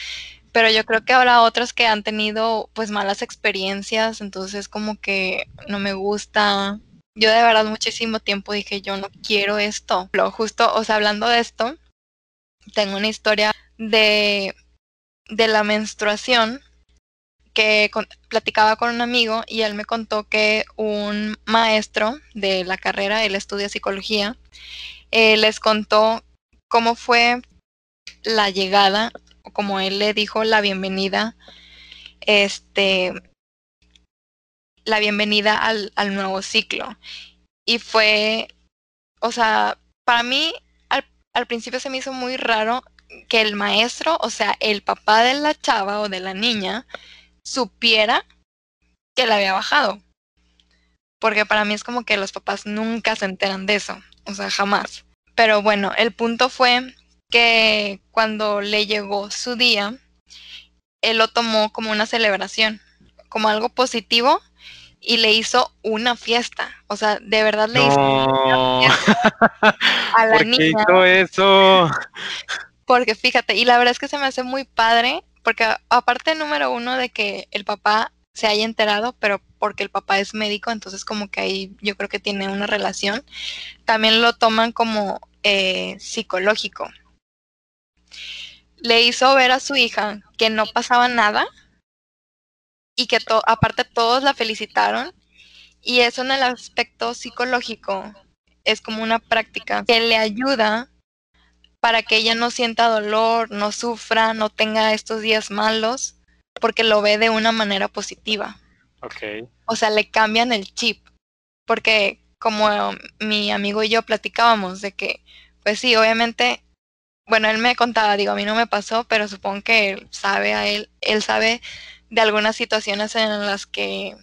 pero yo creo que habrá otros que han tenido pues malas experiencias, entonces como que no me gusta. Yo de verdad muchísimo tiempo dije, yo no quiero esto. Lo justo, o sea, hablando de esto, tengo una historia de, de la menstruación platicaba con un amigo y él me contó que un maestro de la carrera, él estudia psicología, eh, les contó cómo fue la llegada, o como él le dijo, la bienvenida, este, la bienvenida al, al nuevo ciclo. Y fue, o sea, para mí al, al principio se me hizo muy raro que el maestro, o sea, el papá de la chava o de la niña, supiera que la había bajado. Porque para mí es como que los papás nunca se enteran de eso o sea, jamás. Pero bueno, el punto fue que cuando le llegó su día, él lo tomó como una celebración, como algo positivo y le hizo una fiesta. O sea, de verdad le hizo una fiesta a la ¿Por qué hizo eso? Porque fíjate, y la verdad es que se me hace muy padre, porque aparte número uno de que el papá se haya enterado, pero porque el papá es médico, entonces como que ahí yo creo que tiene una relación. También lo toman como eh, psicológico. Le hizo ver a su hija que no pasaba nada y que aparte todos la felicitaron y eso en el aspecto psicológico es como una práctica que le ayuda para que ella no sienta dolor, no sufra, no tenga estos días malos, porque lo ve de una manera positiva. Okay. O sea, le cambian el chip. Porque como mi amigo y yo platicábamos de que, pues sí, obviamente, bueno, él me contaba, digo, a mí no me pasó, pero supongo que él sabe a él, él sabe de algunas situaciones en las que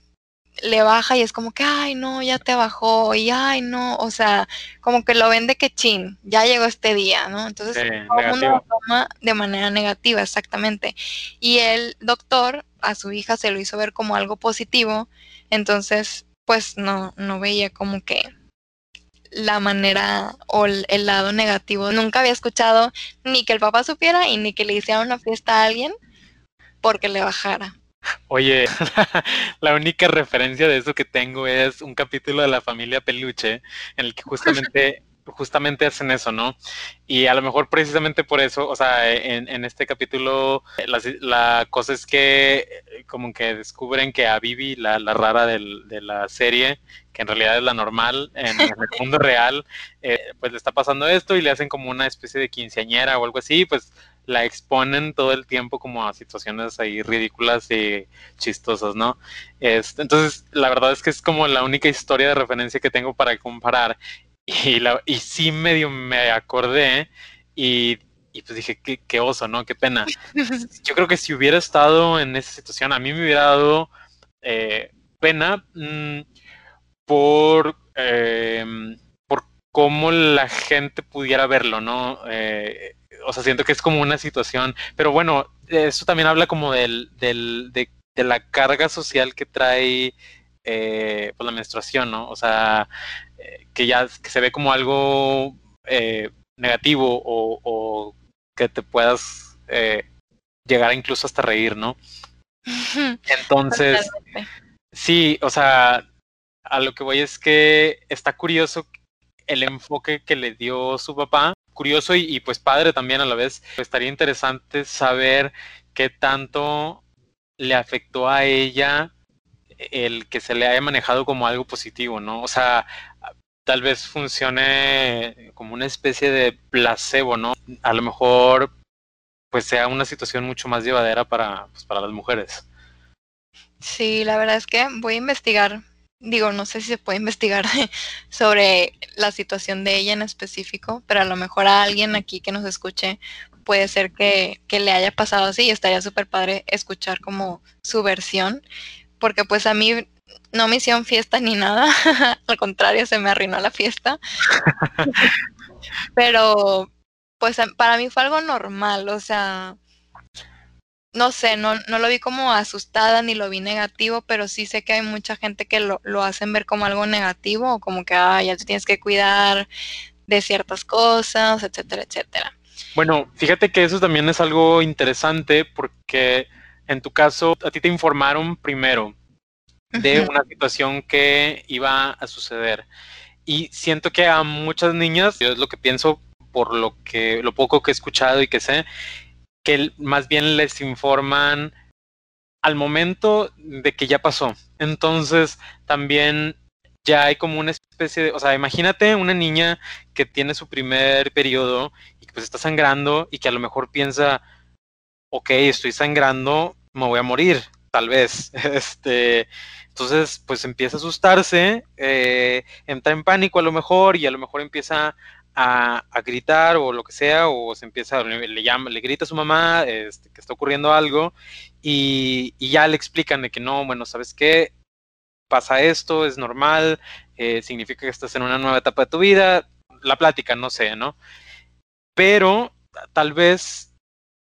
le baja y es como que, ay, no, ya te bajó, y ay, no, o sea, como que lo ven de que chin, ya llegó este día, ¿no? Entonces, todo mundo lo toma de manera negativa, exactamente. Y el doctor a su hija se lo hizo ver como algo positivo, entonces, pues no, no veía como que la manera o el, el lado negativo. Nunca había escuchado ni que el papá supiera y ni que le hiciera una fiesta a alguien porque le bajara. Oye, la única referencia de eso que tengo es un capítulo de la familia Peluche en el que justamente justamente hacen eso, ¿no? Y a lo mejor precisamente por eso, o sea, en, este capítulo la, cosa es que eh, como que descubren que a Vivi, la, rara de la serie, que en realidad es la normal en, el mundo real, eh, pues le está pasando esto y le hacen como una especie de quinceañera o algo así, pues la exponen todo el tiempo como a situaciones ahí ridículas y chistosas, ¿no? Entonces, la verdad es que es como la única historia de referencia que tengo para comparar. Y, la, y sí medio me acordé y, y pues dije, qué, qué, oso, ¿no? Qué pena. Yo creo que si hubiera estado en esa situación, a mí me hubiera dado eh, pena mmm, por... Eh, por cómo la gente pudiera verlo, ¿no? Eh, o sea, siento que es como una situación, pero bueno, eso también habla como del, del de, de, la carga social que trae eh, pues la menstruación, ¿no? O sea, eh, que ya que se ve como algo eh, negativo o, o, que te puedas eh, llegar incluso hasta reír, ¿no? Entonces, sí, o sea, a lo que voy es que está curioso el enfoque que le dio su papá curioso y, pues padre también a la vez. Estaría interesante saber qué tanto le afectó a ella el que se le haya manejado como algo positivo, ¿no? O sea, tal vez funcione como una especie de placebo, ¿no? A lo mejor pues sea una situación mucho más llevadera para, pues, para las mujeres. Sí, la verdad es que voy a investigar digo, no sé si se puede investigar sobre la situación de ella en específico, pero a lo mejor a alguien aquí que nos escuche puede ser que, que le haya pasado así y estaría súper padre escuchar como su versión, porque pues a mí no me hicieron fiesta ni nada, al contrario, se me arruinó la fiesta. pero pues para mí fue algo normal, o sea, no sé, no, no lo vi como asustada ni lo vi negativo, pero sí sé que hay mucha gente que lo, lo hacen ver como algo negativo o como que ah, ya te tienes que cuidar de ciertas cosas, etcétera, etcétera. Bueno, fíjate que eso también es algo interesante porque en tu caso a ti te informaron primero de una situación que iba a suceder. Y siento que a muchas niñas, yo es lo que pienso por lo que lo poco que he escuchado y que sé, que más bien les informan al momento de que ya pasó. Entonces, también ya hay como una especie de, o sea, imagínate una niña que tiene su primer periodo y que pues está sangrando y que a lo mejor piensa, ok, estoy sangrando, me voy a morir, tal vez. Este, entonces, pues empieza a asustarse, eh, entra en pánico a lo mejor y a lo mejor empieza a, gritar o lo que sea, o se empieza, le, llama, le grita a su mamá este, que está ocurriendo algo, y, ya le explican de que no, bueno, ¿sabes qué? Pasa esto, es normal, eh, significa que estás en una nueva etapa de tu vida, la plática, no sé, ¿no? Pero tal vez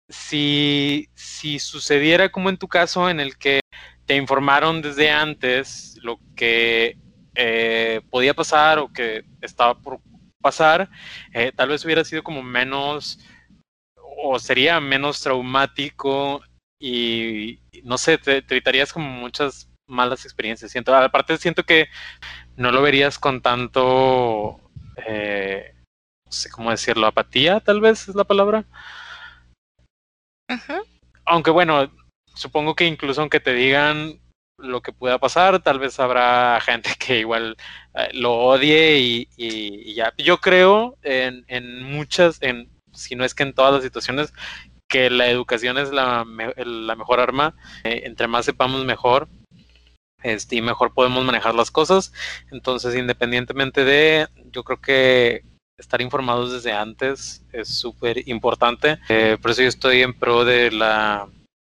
si, si sucediera como en tu caso, en el que te informaron desde antes lo que eh, podía pasar o que estaba por pasar, eh, tal vez hubiera sido como menos o sería menos traumático y no sé, te, evitarías como muchas malas experiencias. Siento, aparte siento que no lo verías con tanto, eh, no sé cómo decirlo, apatía tal vez es la palabra. Aunque bueno, supongo que incluso aunque te digan lo que pueda pasar, tal vez habrá gente que igual eh, lo odie y, ya. Yo creo en, en, muchas, en, si no es que en todas las situaciones, que la educación es la, la mejor arma. Eh, entre más sepamos, mejor. Este, y mejor podemos manejar las cosas. Entonces, independientemente de, yo creo que estar informados desde antes es súper importante. Eh, por eso yo estoy en pro de la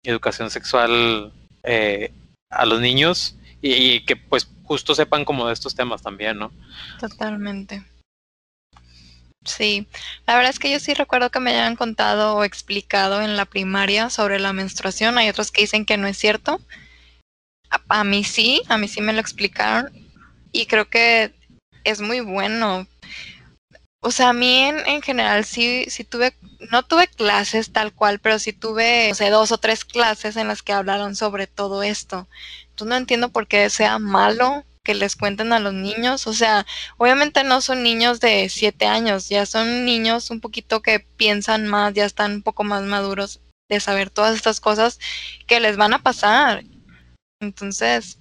educación sexual eh, a los niños y, que pues justo sepan como de estos temas también, ¿no? Totalmente. Sí, la verdad es que yo sí recuerdo que me hayan contado o explicado en la primaria sobre la menstruación. Hay otros que dicen que no es cierto. A, a mí sí, a mí sí me lo explicaron y creo que es muy bueno o sea, a mí en, general sí, sí tuve, no tuve clases tal cual, pero sí tuve, o sea, dos o tres clases en las que hablaron sobre todo esto. Entonces no entiendo por qué sea malo que les cuenten a los niños. O sea, obviamente no son niños de siete años, ya son niños un poquito que piensan más, ya están un poco más maduros de saber todas estas cosas que les van a pasar. Entonces,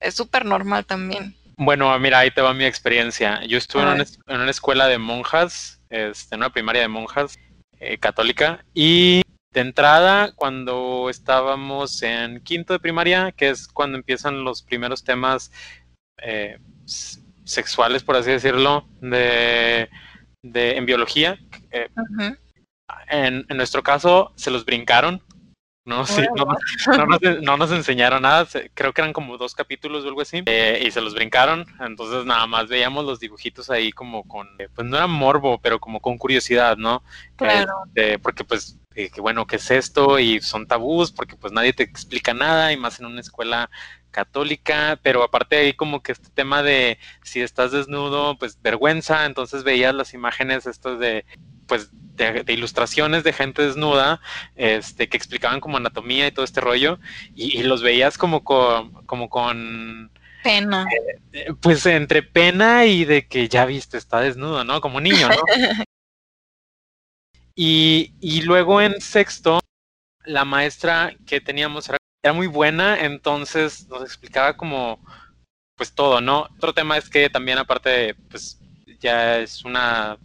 es súper normal también. Bueno, mira, ahí te va mi experiencia. Yo estuve en una, escuela de monjas, este, en una primaria de monjas eh, católica, y de entrada, cuando estábamos en quinto de primaria, que es cuando empiezan los primeros temas eh, sexuales, por así decirlo, de, de en biología, eh, en, en nuestro caso se los brincaron no, sí, no, nos, enseñaron nada, creo que eran como dos capítulos o algo así, eh, y se los brincaron, entonces nada más veíamos los dibujitos ahí como con, eh, pues no era morbo, pero como con curiosidad, ¿no? Claro. Este, porque pues, eh, que bueno, ¿qué es esto? Y son tabús, porque pues nadie te explica nada, y más en una escuela católica, pero aparte ahí como que este tema de si estás desnudo, pues vergüenza, entonces veías las imágenes estas de pues de, ilustraciones de gente desnuda, este, que explicaban como anatomía y todo este rollo, y, los veías como con, como con pena. Eh, pues entre pena y de que ya viste, está desnudo, ¿no? Como niño, ¿no? y, y luego en sexto, la maestra que teníamos era, era muy buena, entonces nos explicaba como pues todo, ¿no? Otro tema es que también aparte, pues ya es una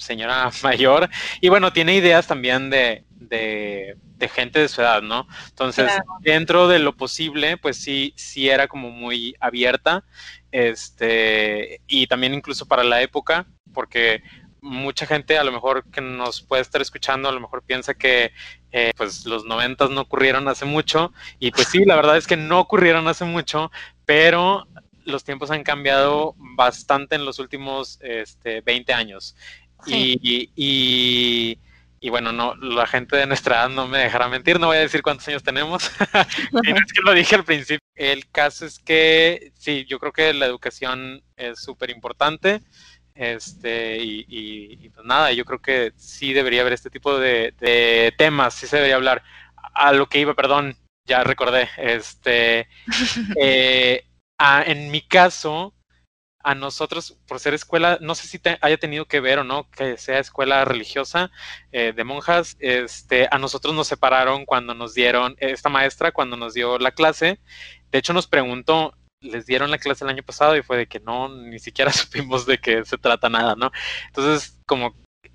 señora mayor y bueno, tiene ideas también de, de de gente de su edad, ¿no? Entonces, dentro de lo posible, pues sí, sí era como muy abierta, este, y también incluso para la época, porque mucha gente a lo mejor que nos puede estar escuchando, a lo mejor piensa que eh, pues los noventas no ocurrieron hace mucho, y pues sí, la verdad es que no ocurrieron hace mucho, pero los tiempos han cambiado bastante en los últimos este, 20 años. Y, y bueno, no, la gente de nuestra edad no me dejará mentir, no voy a decir cuántos años tenemos, y no es que lo dije al principio. El caso es que sí, yo creo que la educación es súper importante, este, y, y, pues nada, yo creo que sí debería haber este tipo de, de temas, sí se debería hablar. A lo que iba, perdón, ya recordé, este, eh, en mi caso, a nosotros, por ser escuela, no sé si te haya tenido que ver o no, que sea escuela religiosa eh, de monjas, este, a nosotros nos separaron cuando nos dieron, esta maestra cuando nos dio la clase, de hecho nos preguntó, les dieron la clase el año pasado y fue de que no, ni siquiera supimos de qué se trata nada, ¿no? Entonces, como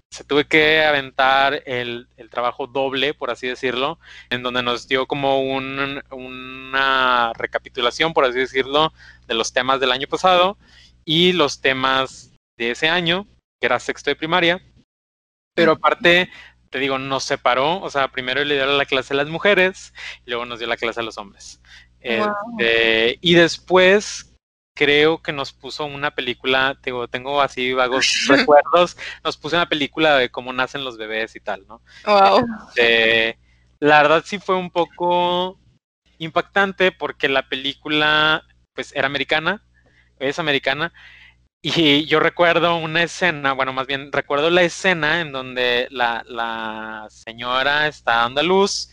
se tuve que aventar el, el, trabajo doble, por así decirlo, en donde nos dio como un, una recapitulación, por así decirlo, de los temas del año pasado y los temas de ese año, que era sexto de primaria. Pero aparte, te digo, nos separó, o sea, primero le dio la clase a las mujeres y luego nos dio la clase a los hombres. Este, y después creo que nos puso una película, tengo, tengo así vagos recuerdos, nos puso una película de cómo nacen los bebés y tal, ¿no? Wow. Este, la verdad sí fue un poco impactante porque la película pues era americana es americana. Y yo recuerdo una escena, bueno, más bien recuerdo la escena en donde la, la señora está dando a luz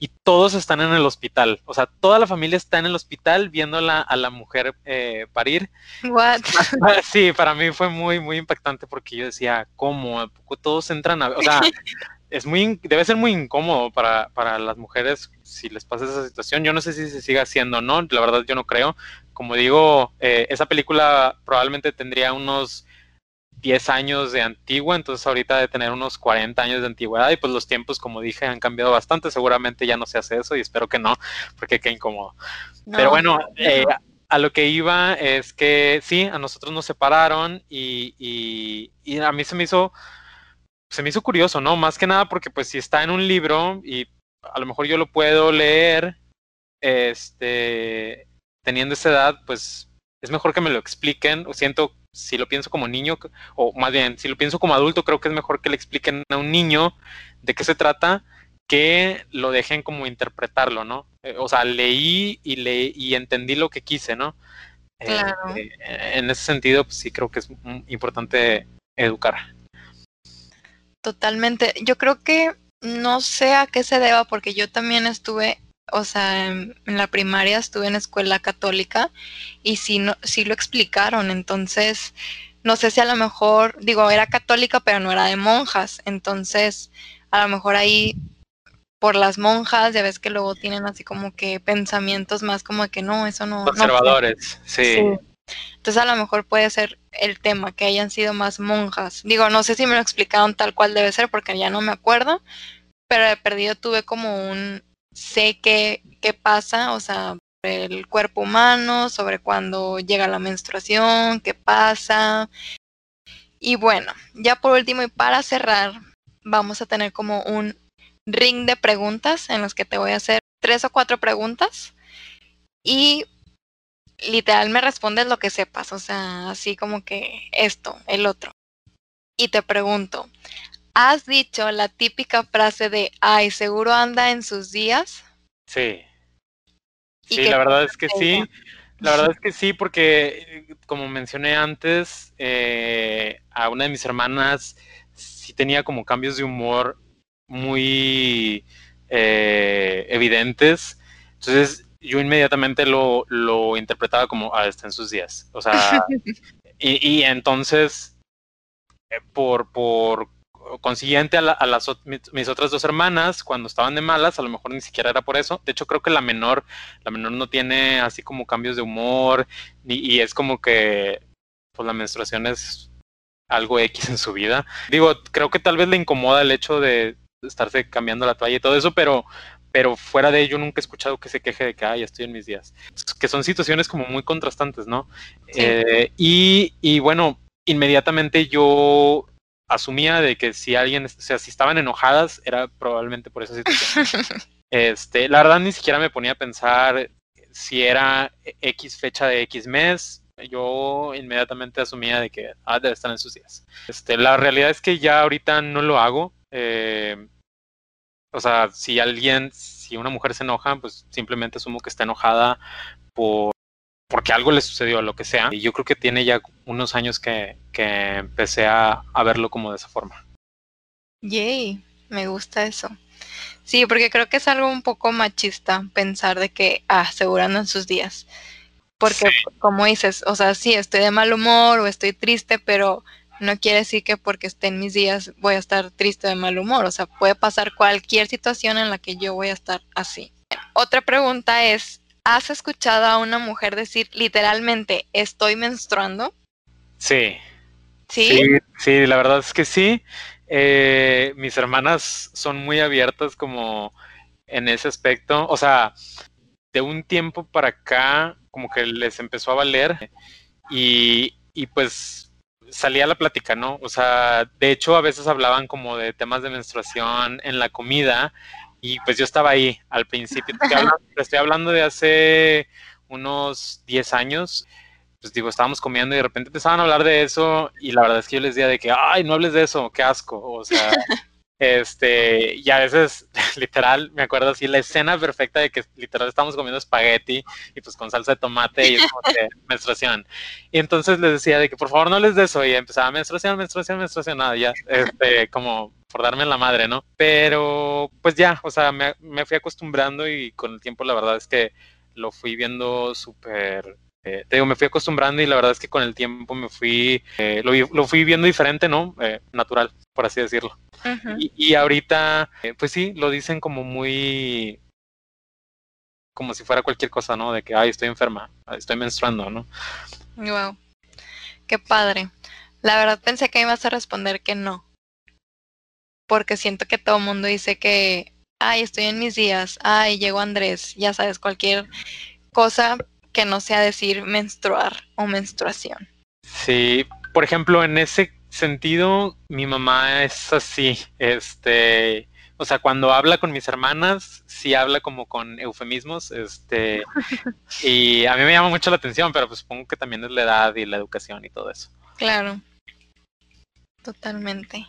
y todos están en el hospital. O sea, toda la familia está en el hospital viendo a la mujer eh, parir. What? Sí, para mí fue muy, muy impactante porque yo decía, ¿cómo? Todos entran a... O sea, es muy, debe ser muy incómodo para, para las mujeres si les pasa esa situación. Yo no sé si se sigue haciendo o no, la verdad yo no creo, como digo, eh, esa película probablemente tendría unos 10 años de antigua, entonces ahorita de tener unos 40 años de antigüedad y pues los tiempos, como dije, han cambiado bastante, seguramente ya no se hace eso y espero que no, porque qué incómodo. Pero bueno, eh, a lo que iba es que sí, a nosotros nos separaron y, y, y, a mí se me hizo, se me hizo curioso, ¿no? Más que nada porque pues si está en un libro y a lo mejor yo lo puedo leer, este, teniendo esa edad, pues es mejor que me lo expliquen, o siento, si lo pienso como niño, o más bien, si lo pienso como adulto, creo que es mejor que le expliquen a un niño de qué se trata, que lo dejen como interpretarlo, ¿no? Eh, o sea, leí y leí y entendí lo que quise, ¿no? Eh, claro. Eh, en ese sentido, pues sí creo que es importante educar. Totalmente. Yo creo que no sé a qué se deba, porque yo también estuve o sea, en, la primaria estuve en escuela católica y sí, no, sí lo explicaron, entonces no sé si a lo mejor, digo, era católica pero no era de monjas, entonces a lo mejor ahí por las monjas, ya ves que luego tienen así como que pensamientos más como que no, eso no. Conservadores, sí. Entonces a lo mejor puede ser el tema, que hayan sido más monjas. Digo, no sé si me lo explicaron tal cual debe ser porque ya no me acuerdo, pero de perdido tuve como un, sé qué, qué pasa, o sea, el cuerpo humano, sobre cuando llega la menstruación, qué pasa. Y bueno, ya por último y para cerrar, vamos a tener como un ring de preguntas en los que te voy a hacer tres o cuatro preguntas y literal me respondes lo que sepas, o sea, así como que esto, el otro. Y te pregunto, ¿Has dicho la típica frase de, ay, seguro anda en sus días? Sí. Sí, la verdad es que sí. La verdad es que sí, porque como mencioné antes, eh, a una de mis hermanas sí tenía como cambios de humor muy eh, evidentes. Entonces yo inmediatamente lo, lo interpretaba como, ah, está en sus días. O sea, y, y entonces, eh, por, por consiguiente a, las mis, otras dos hermanas cuando estaban de malas a lo mejor ni siquiera era por eso de hecho creo que la menor la menor no tiene así como cambios de humor y, es como que pues la menstruación es algo X en su vida digo creo que tal vez le incomoda el hecho de estarse cambiando la toalla y todo eso, pero, pero fuera de ello nunca he escuchado que se queje de que, ay, estoy en mis días. Que son situaciones como muy contrastantes, ¿no? Eh, y, y bueno, inmediatamente yo asumía de que si alguien, o sea, si estaban enojadas, era probablemente por esa situación. este, la verdad ni siquiera me ponía a pensar si era X fecha de X mes. Yo inmediatamente asumía de que ah, debe estar en sus días. Este, la realidad es que ya ahorita no lo hago. Eh, o sea, si alguien, si una mujer se enoja, pues simplemente asumo que está enojada por porque algo le sucedió, lo que sea. Y yo creo que tiene ya unos años que, que empecé a, a, verlo como de esa forma. Yay, me gusta eso. Sí, porque creo que es algo un poco machista pensar de que, ah, en sus días. Porque, sí. como dices, o sea, sí, estoy de mal humor o estoy triste, pero no quiere decir que porque esté en mis días voy a estar triste de mal humor. O sea, puede pasar cualquier situación en la que yo voy a estar así. Otra pregunta es, ¿Has escuchado a una mujer decir literalmente estoy menstruando? Sí. ¿Sí? Sí, sí la verdad es que sí. Eh, mis hermanas son muy abiertas como en ese aspecto. O sea, de un tiempo para acá como que les empezó a valer y, y pues salía la plática, ¿no? O sea, de hecho a veces hablaban como de temas de menstruación en la comida y pues yo estaba ahí al principio. Te te estoy hablando de hace unos 10 años. Pues digo, estábamos comiendo y de repente empezaban a hablar de eso y la verdad es que yo les decía de que, ay, no hables de eso, qué asco. O sea, este, y a veces, literal, me acuerdo así, la escena perfecta de que literal estamos comiendo espagueti y pues con salsa de tomate y es como que menstruación. Y entonces les decía de que por favor no les de eso y empezaba menstruación, menstruación, menstruación, nada, ya, este, como por darme la madre, ¿no? Pero pues ya, o sea, me, me fui acostumbrando y con el tiempo la verdad es que lo fui viendo súper eh, te digo, me fui acostumbrando y la verdad es que con el tiempo me fui, eh, lo, lo, fui viendo diferente, ¿no? Eh, natural, por así decirlo. Uh -huh. y, y, ahorita, eh, pues sí, lo dicen como muy, como si fuera cualquier cosa, ¿no? De que, ay, estoy enferma, estoy menstruando, ¿no? Wow, qué padre. La verdad pensé que ibas a responder que no porque siento que todo el mundo dice que, ay, estoy en mis días, ay, llegó Andrés, ya sabes, cualquier cosa que no sea decir menstruar o menstruación. Sí, por ejemplo, en ese sentido, mi mamá es así, este, o sea, cuando habla con mis hermanas, sí habla como con eufemismos, este, y a mí me llama mucho la atención, pero pues supongo que también es la edad y la educación y todo eso. Claro, totalmente.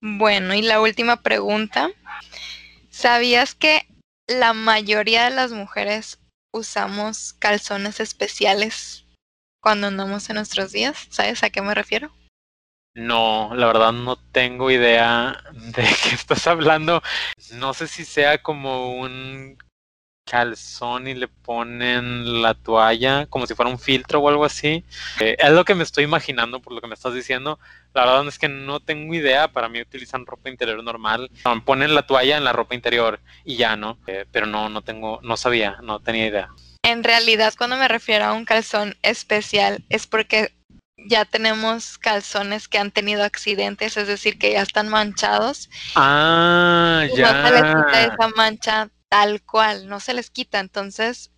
Bueno, y la última pregunta. ¿Sabías que la mayoría de las mujeres usamos calzones especiales cuando andamos en nuestros días? ¿Sabes a qué me refiero? No, la verdad no tengo idea de qué estás hablando. No sé si sea como un calzón y le ponen la toalla como si fuera un filtro o algo así. Eh, es lo que me estoy imaginando por lo que me estás diciendo. La verdad es que no tengo idea. Para mí utilizan ropa interior normal. Ponen la toalla en la ropa interior y ya, ¿no? Eh, pero no, no tengo, no sabía, no tenía idea. En realidad, cuando me refiero a un calzón especial, es porque ya tenemos calzones que han tenido accidentes, es decir, que ya están manchados. Ah, ya. Esa mancha tal cual, no se les quita. Entonces,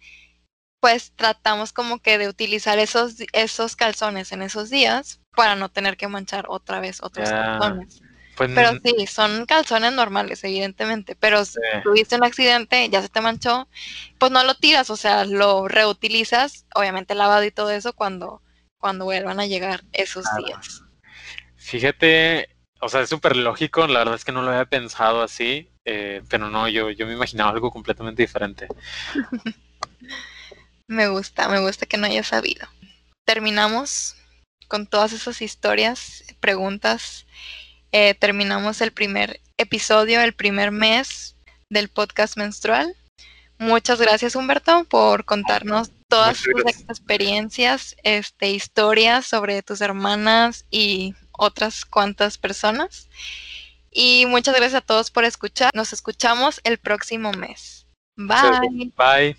pues tratamos como que de utilizar esos, esos calzones en esos días para no tener que manchar otra vez otros Ya. calzones. Pues, Pero sí, son calzones normales, evidentemente. Pero si tuviste un accidente, ya se te manchó, pues no lo tiras, o sea, lo reutilizas, obviamente lavado y todo eso cuando, cuando vuelvan a llegar esos Claro. días. Fíjate, o sea, es súper lógico, la verdad es que no lo había pensado así, eh, pero no, yo, yo me imaginaba algo completamente diferente. Me gusta, me gusta que no haya sabido. Terminamos con todas esas historias, preguntas. Eh, terminamos el primer episodio, el primer mes del podcast menstrual. Muchas gracias, Humberto, por contarnos todas tus experiencias, este, historias sobre tus hermanas y otras cuantas personas. Y muchas gracias a todos por escuchar. Nos escuchamos el próximo mes. Bye. Bye.